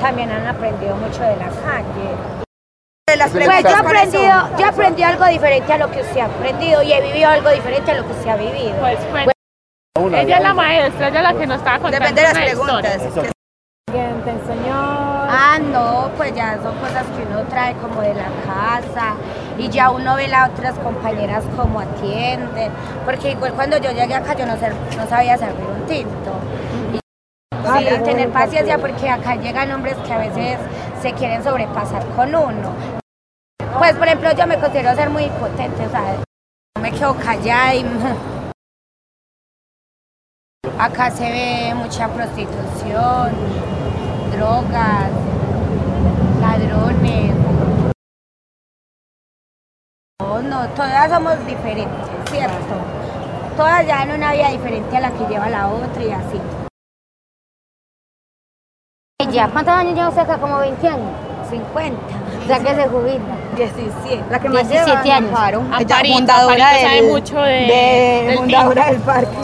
También han aprendido mucho de la calle. De las Pues yo he aprendido, yo he aprendido algo diferente a lo que usted ha aprendido y he vivido algo diferente a lo que usted ha vivido. Pues, pues, ella es la maestra, ella es la que nos estaba contando Depende de las historia. preguntas. ¿Quién te enseñó? Ah, no, pues ya son cosas que uno trae como de la casa y ya uno ve las otras compañeras como atienden, porque igual cuando yo llegué acá yo no, ser- no sabía servir un tinto. Y sí, tener paciencia porque acá llegan hombres que a veces se quieren sobrepasar con uno. Pues por ejemplo yo me considero ser muy potente, o sea, no me quedo callada y... Acá se ve mucha prostitución, drogas, ladrones. No, no, todas somos diferentes, ¿cierto? Todas llevan una vida diferente a la que lleva la otra y así. ¿Ya cuántos años lleva usted acá? ¿Como 20 años? 50. O sea que se jubila. 17. La que más 17 lleva, años. Amparo. Ella fundadora Amparito sabe del, mucho de- de- del fundadora del parque.